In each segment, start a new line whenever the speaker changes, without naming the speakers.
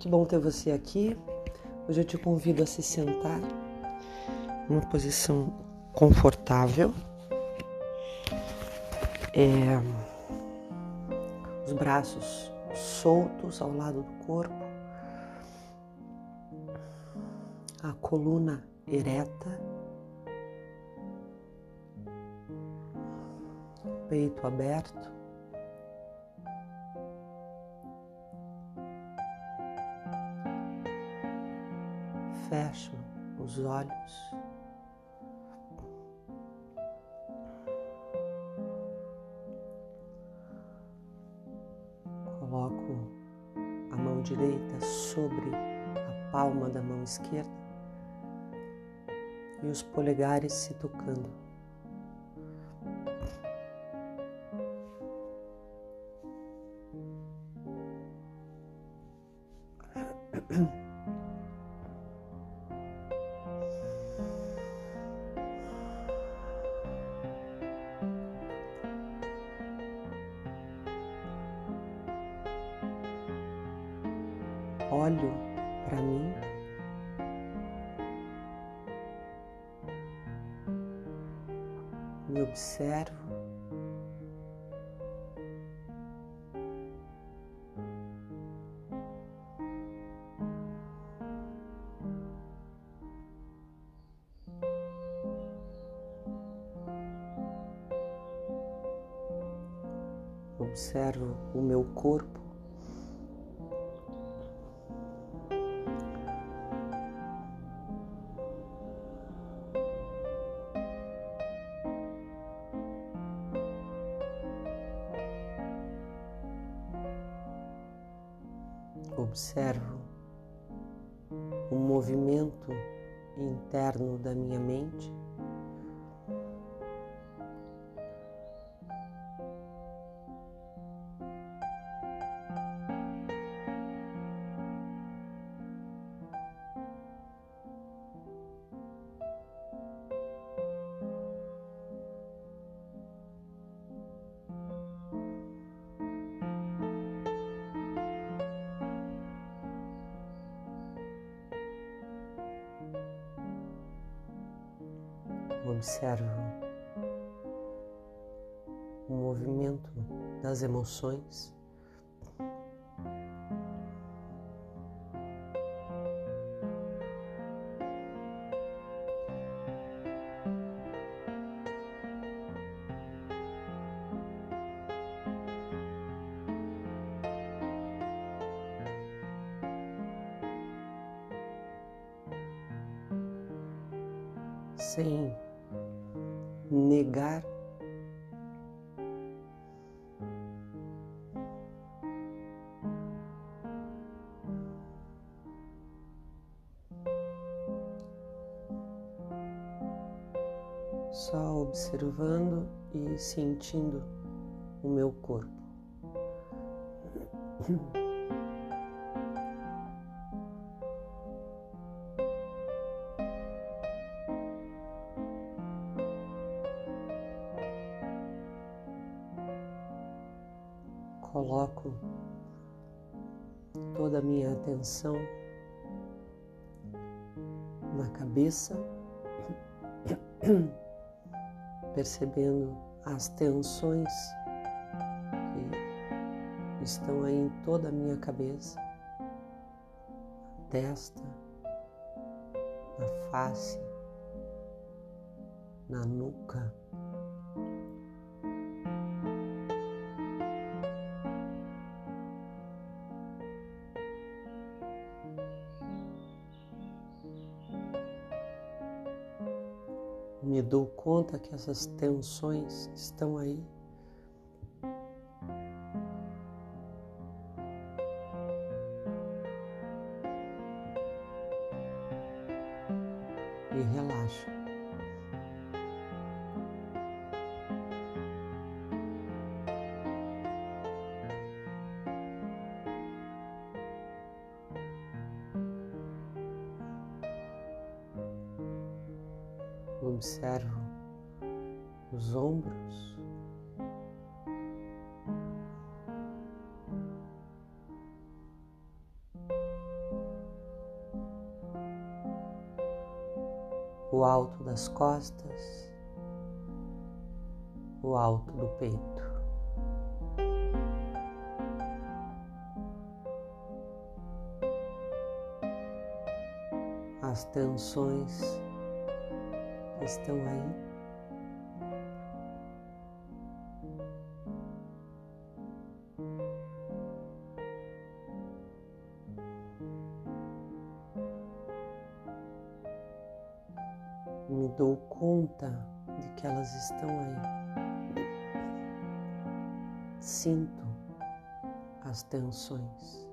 Que bom ter você aqui. Hoje eu te convido a se sentar numa posição confortável. É, os braços soltos ao lado do corpo, a coluna ereta, peito aberto. Fecho os olhos. Coloco a mão direita sobre a palma da mão esquerda e os polegares se tocando. Olho para mim. Me observo. Observo o meu corpo. Observo o movimento interno da minha mente. Observo o movimento das emoções. sem negar só observando e sentindo o meu corpo. coloco toda a minha atenção na cabeça, percebendo as tensões que estão aí em toda a minha cabeça, na testa, na face, na nuca. Dou conta que essas tensões estão aí. observo os ombros, o alto das costas, o alto do peito. As tensões estão aí me dou conta de que elas estão aí. Sinto as tensões.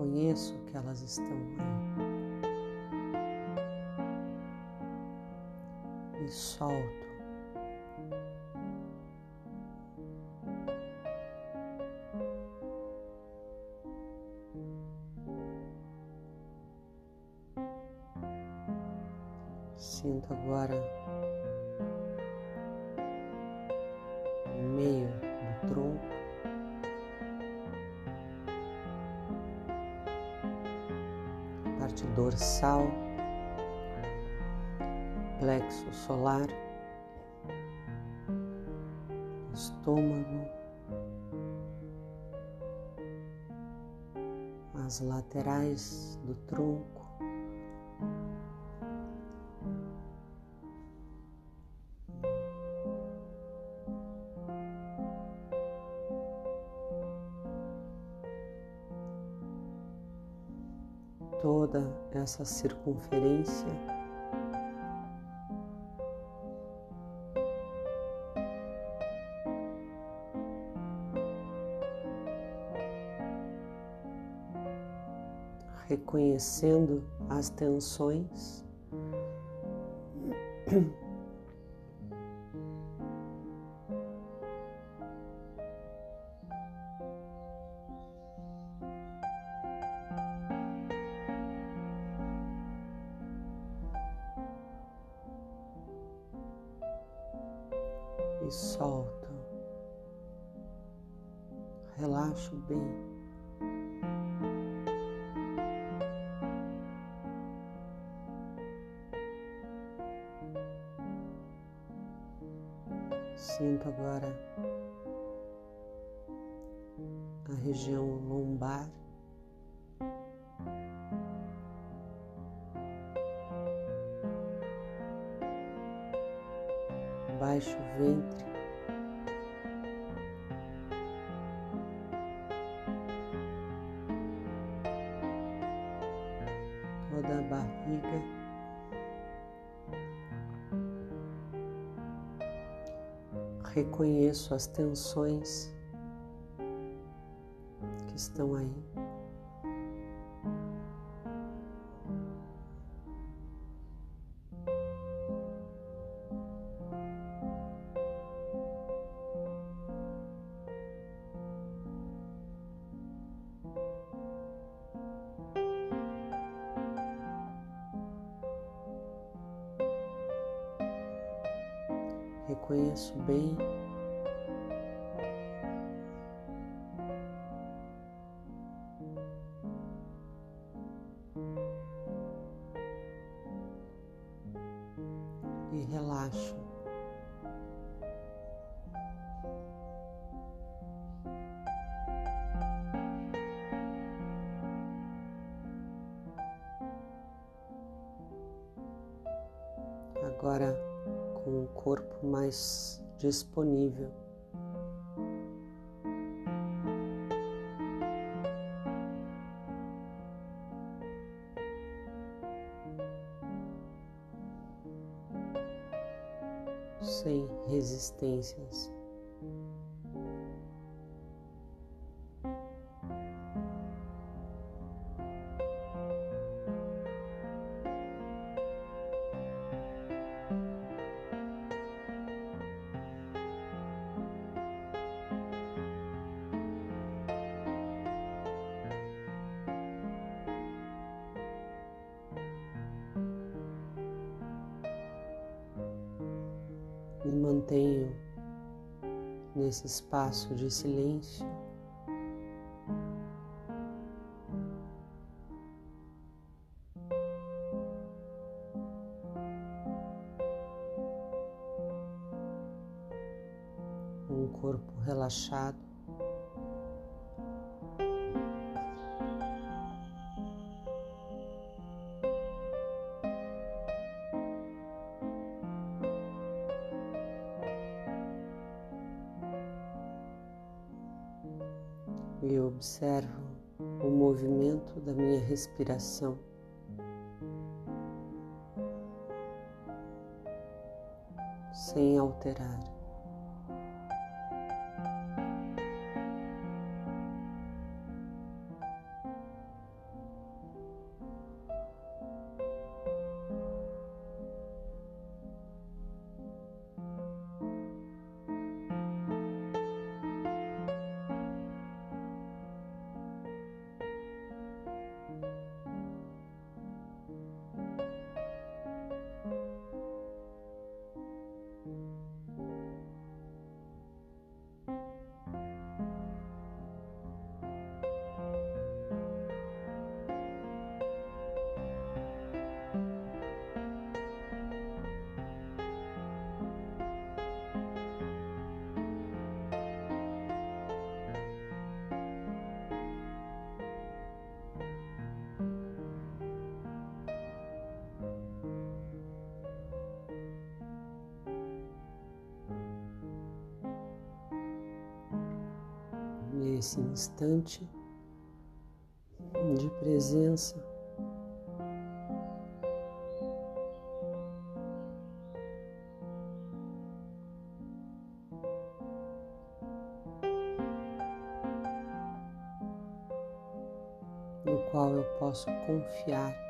Reconheço que elas estão aí. E solto. Sinto agora estômago, as laterais do tronco. toda essa circunferência. Reconhecendo as tensões. e solto. Relaxo bem. Sinto agora a região lombar. baixo ventre. Toda a barriga. Reconheço as tensões que estão aí. Reconheço bem. E relaxo. Agora corpo mais disponível. Sem resistências. me mantenho nesse espaço de silêncio. Um corpo relaxado. Da minha respiração. Sem alterar. Nesse instante de presença. No qual eu posso confiar.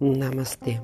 Namastê.